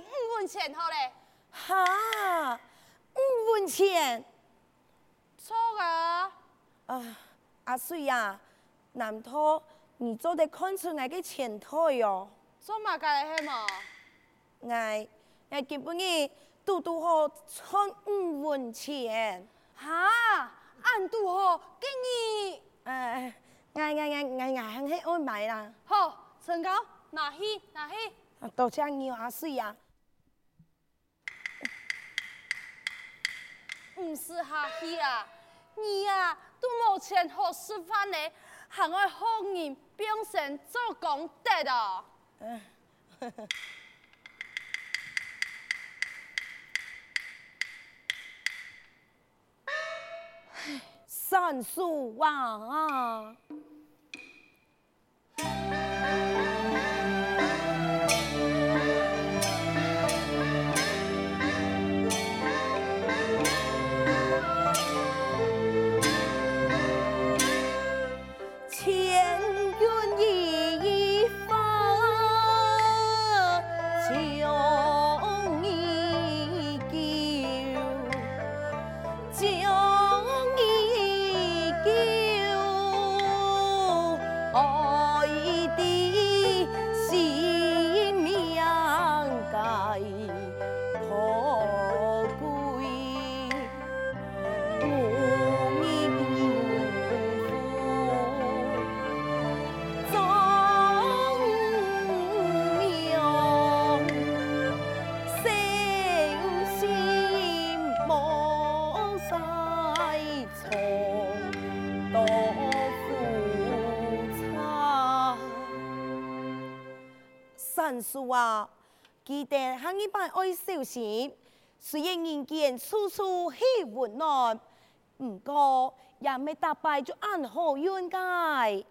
你五文钱好咧。哈，五文钱。错啊！啊，阿水呀，难道你做得看出我的前途哟？做嘛嘅系嘛？我我基本你嘟嘟好存五文钱。哈，俺嘟好给你。哎，哎哎哎哎哎很喜欢买啦。好，成交，拿去拿去。多谢你阿水呀。唔是客气啊，你啊都冇钱好吃饭呢，还爱学人变成做功德的。嗯，算数啊！数啊，记得下一班爱小心。虽然人间处处喜温暖，不过也没打败就安好运该。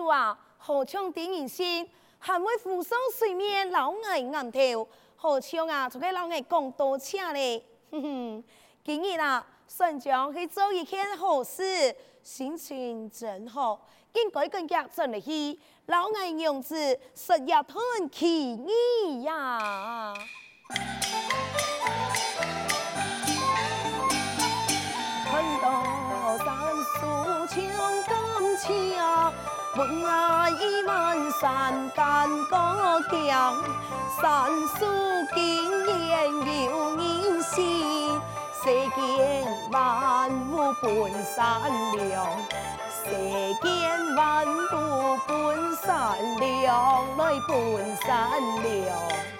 二只神树啊，好像点人心，还会浮上水面，老爱硬跳，好像啊，就给老爱讲多车嘞。哼哼，今日啊，孙将去做一件好事，心情真好，应该更加真的去，老爱样子实也很奇异呀。本来一万山干高强，山树经验有人心，世间万物本善良，世间万物本善良，来本善良。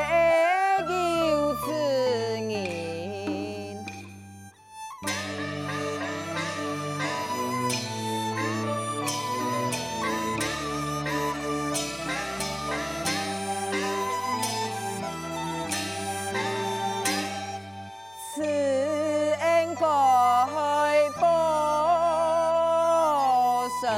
神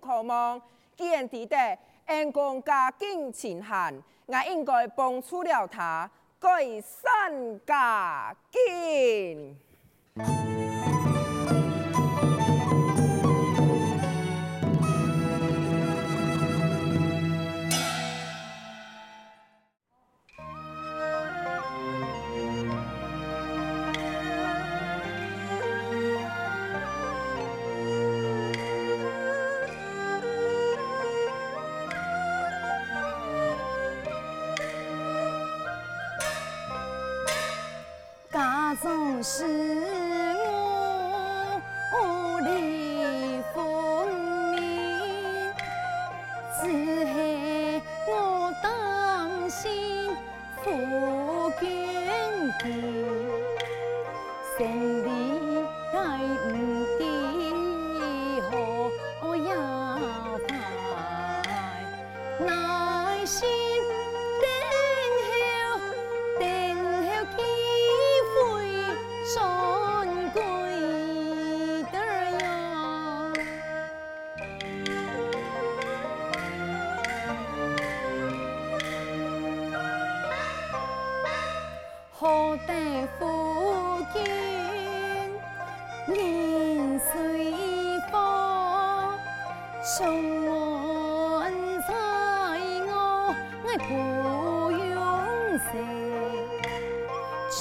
可望，既然伫得恩公家境清寒，我应该帮助了他改善家境。只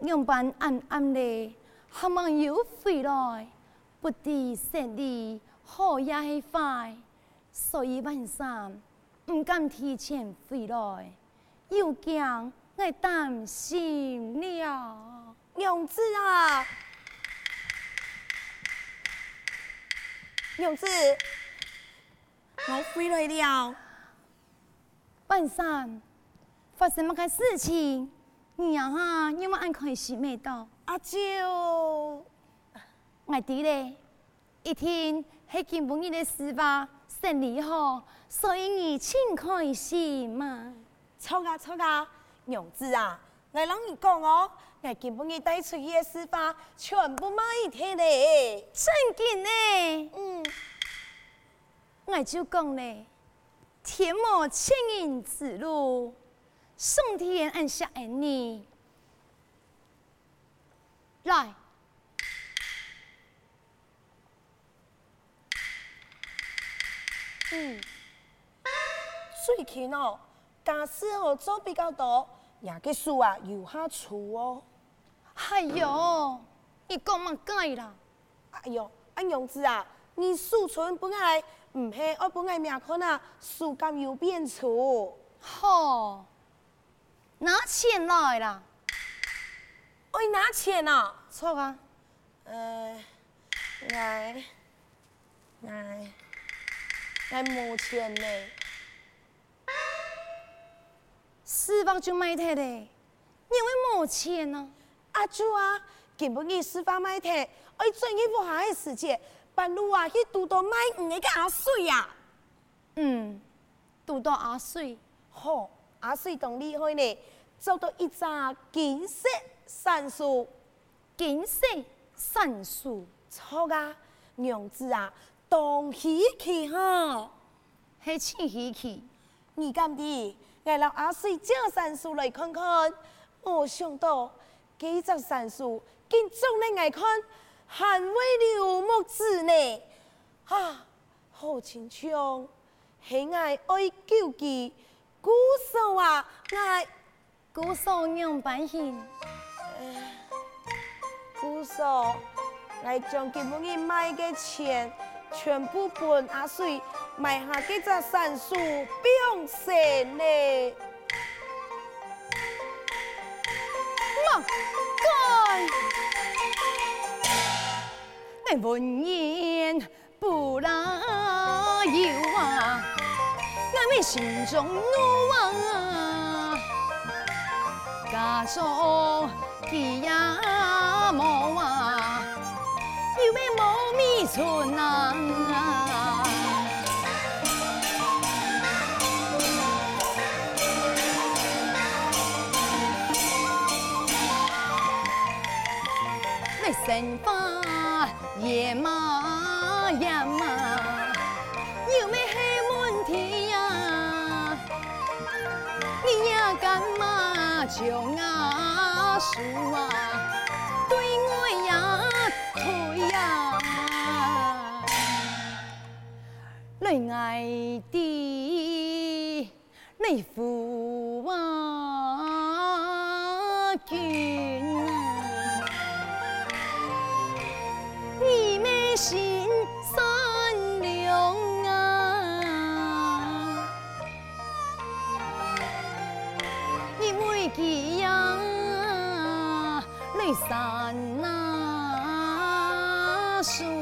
样板暗暗的，希望有回来，不知生意好也系坏，所以晚上唔敢提前回来，又惊我担心了。娘子啊，娘子，我回来了，晚上。发生乜个事情？你呀哈，因为俺开始没到。阿舅，我弟嘞，一天系见不你的事吧，胜利好，所以你请可以洗嘛。错啊错啊，娘子啊，我让你讲哦，我见不你带出去的事吧，全部买一天嘞。真嘅呢？嗯，我就讲嘞，天无千人之路。上天按下恩你，来，嗯，最近哦，家事哦做比较多，也个书啊有下出哦。哎呦，你讲嘛改啦？哎呦，阿娘子啊，你书存不爱，唔系我不爱命看啊，树干有变粗。好。拿钱来啦！我拿钱啊？错啊！呃，来，来，来没钱呢？私房就买太的，因为没钱呢。阿朱啊，根本你私房买太，我转一不下的时间，半路啊去拄到买五个阿水呀。嗯，拄到阿水，好。阿水当厉害呢，做到一只金色杉树，金色杉树，错啊，娘子啊，当喜气哈，系真稀奇。你敢的，来让阿水借杉树来看看。没想到，几只杉树，见众人来看，还为了木子呢。啊，好亲像，喜爱爱救济。姑嫂啊，我姑嫂娘半行，姑嫂我将今日买的钱全部分阿水买下几只山树，不用钱嘞。妈，该，你闻言不拉油啊，我们心中怒啊，家中鸡鸭毛啊，有没毛米存啊？生发野马呀马，有没穷啊说啊，对我呀推呀，恋爱的你父是，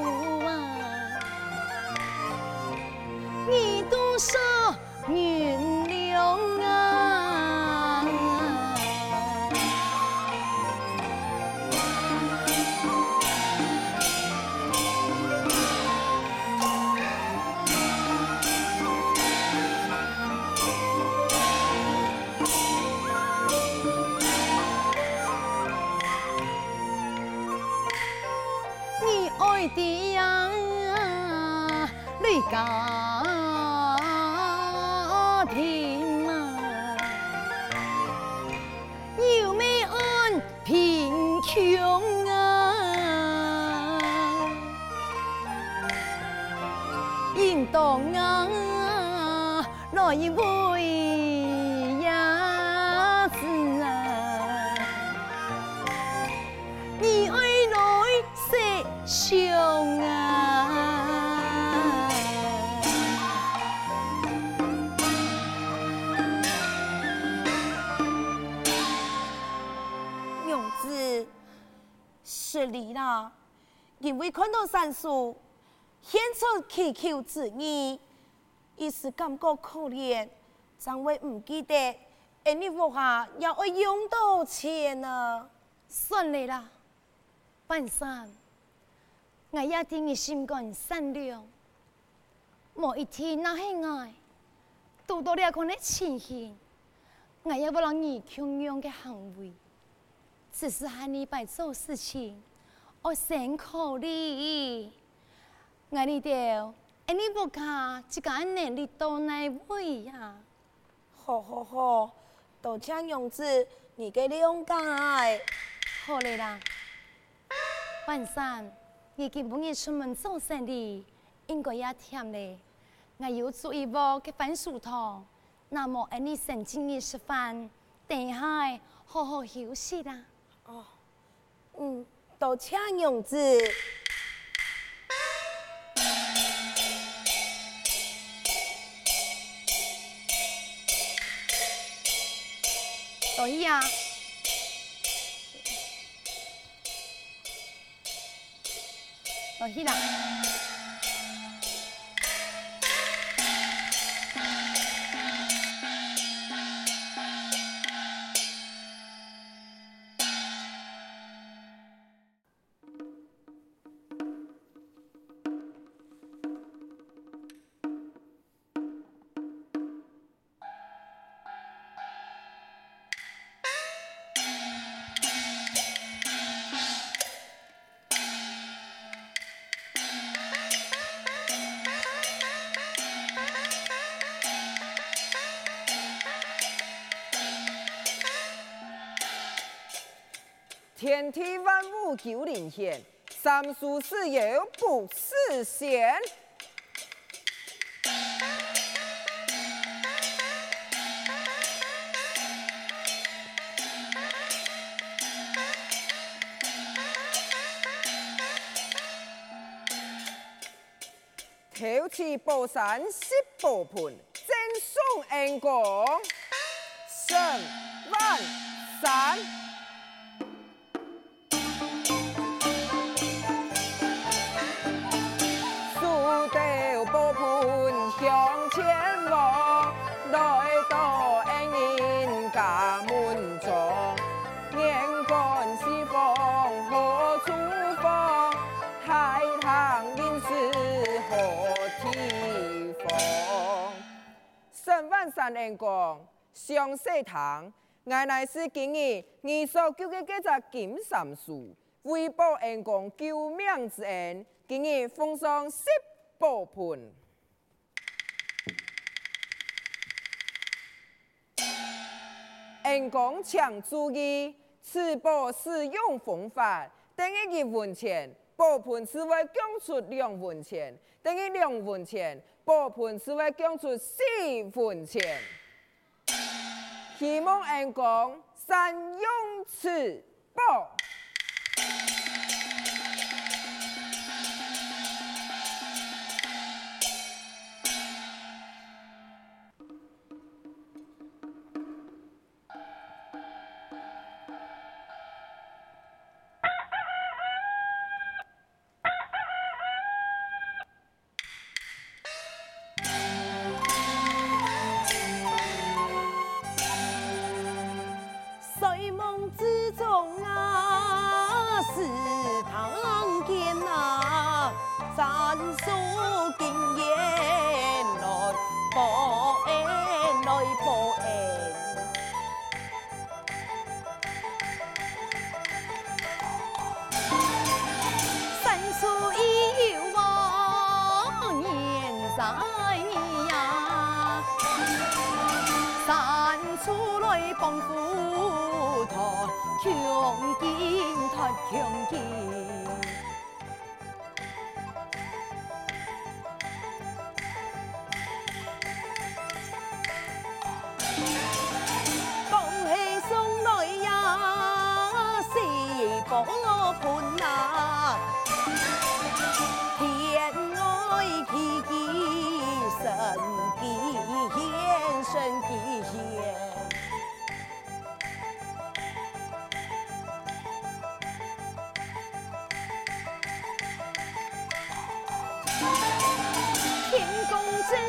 应当啊，来为呀子啊，你爱来谁？兄啊，娘子，是你啦，因为看到山树，献出祈求之意，一时感觉可怜，怎会唔记得？而你屋下要我用多钱呢？算你啦，半山。我也替你心肝善良，某一天那是爱，多多了可能情形，我也不让你穷样的行为，只是喊你别做事情，我辛苦你，我你的，哎你不卡，这个能力到哪位呀？好好好，多谢娘子，你嘅谅解，好嘞啦，半山。你今半夜出门做生意，应该也甜嘞。我有做一锅嘅番薯汤，那么你先进去吃饭，等下好好休息啦。哦，嗯，多谢娘子。多谢啊。哦，是啦。天地万物九灵现，三书四友不四贤。挑起宝山十宝盆，赠送恩公，胜万山。三三人讲上社堂，原来是今日你所救的这只金杉树，为报恩公救命之恩，今日奉上十宝盆。恩公请注意，此宝使用方法，等于一文钱，宝盆是为供出两文钱，等于两文钱。宝盆是为供出四分钱，希望恩公善用此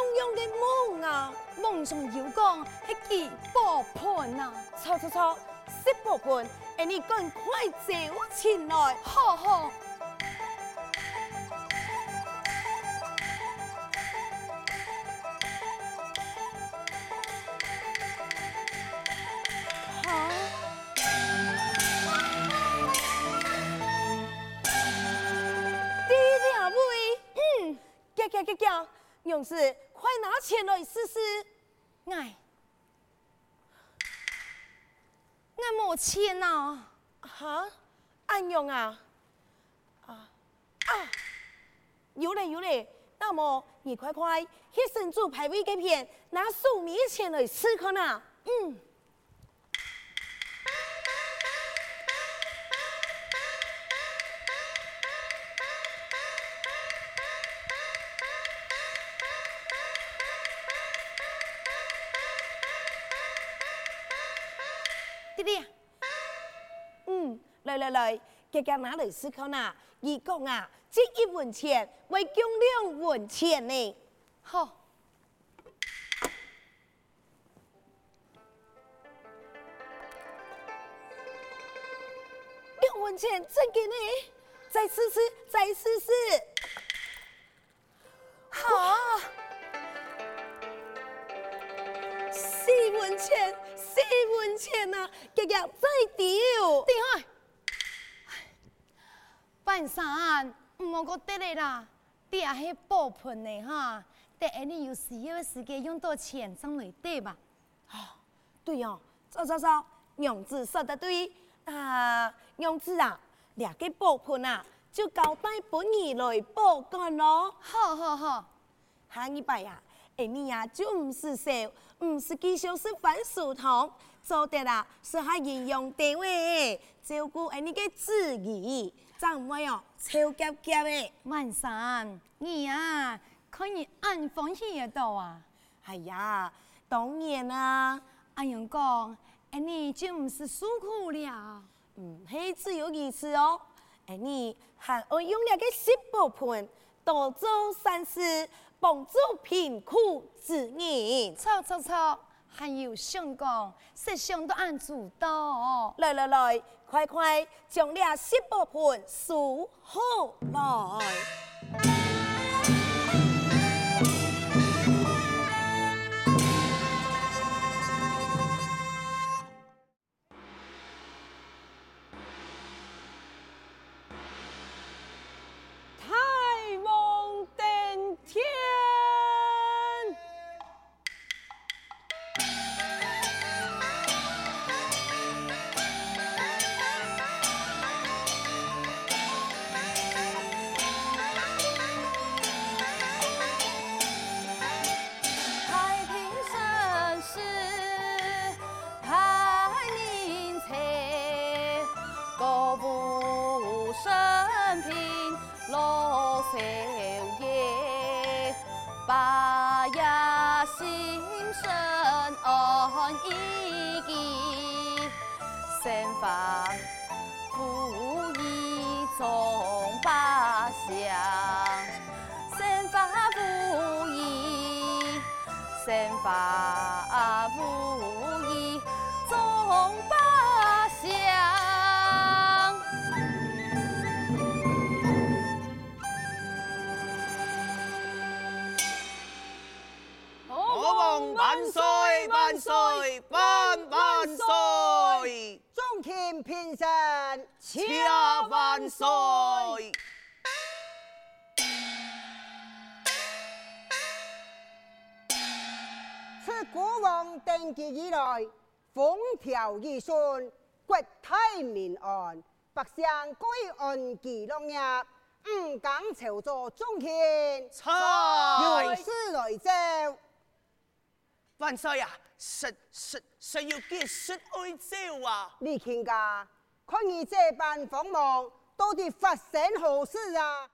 同样的梦啊！梦中有讲系几宝盆啊！错错错，十宝盆，系你赶快走前来，好好。勇士，钱来试试。哎，我没钱呐。哈？安用啊？啊啊！有嘞有嘞，那么你快快去神主排位这片拿数米钱来试看呐。嗯。嗯来来来，给家拿来试看呐！一共啊，这一文钱为供两文钱呢。好，两文钱真给你，再试试，再试试。好，四文钱，文钱呐！家家再丢，厉害。半山，唔好搁得嘞啦，底下系爆盆嘞哈，等你有需要的时间用到钱上来对吧？啊，对哦，走走走，娘子说得对。啊，娘子啊，两个爆盆啊，就交代本儿来保管咯。好好好，下一拜啊，哎你呀就唔是少，唔是继续是番薯汤，做得啦是下营养单位，照顾哎你个子儿，怎唔会哦，超级级的。万山，你啊。可以按欢喜得到啊！哎呀，当然啦！阿勇讲，哎你就唔是辛苦了。嗯，嘿，只有一次哦。哎你还爱用了个十宝盆，多做善事，帮助贫苦之人。错错错，还有相公，设想都按主到。来来来，快快将俩十八盘数好来。国王登基以来，风调雨顺，国泰民安，百姓归安其乐业，唔敢朝作忠献。有事来奏，万岁呀！谁谁谁要结识爱蕉啊？李卿家，看你这般锋芒，到底发生何事啊？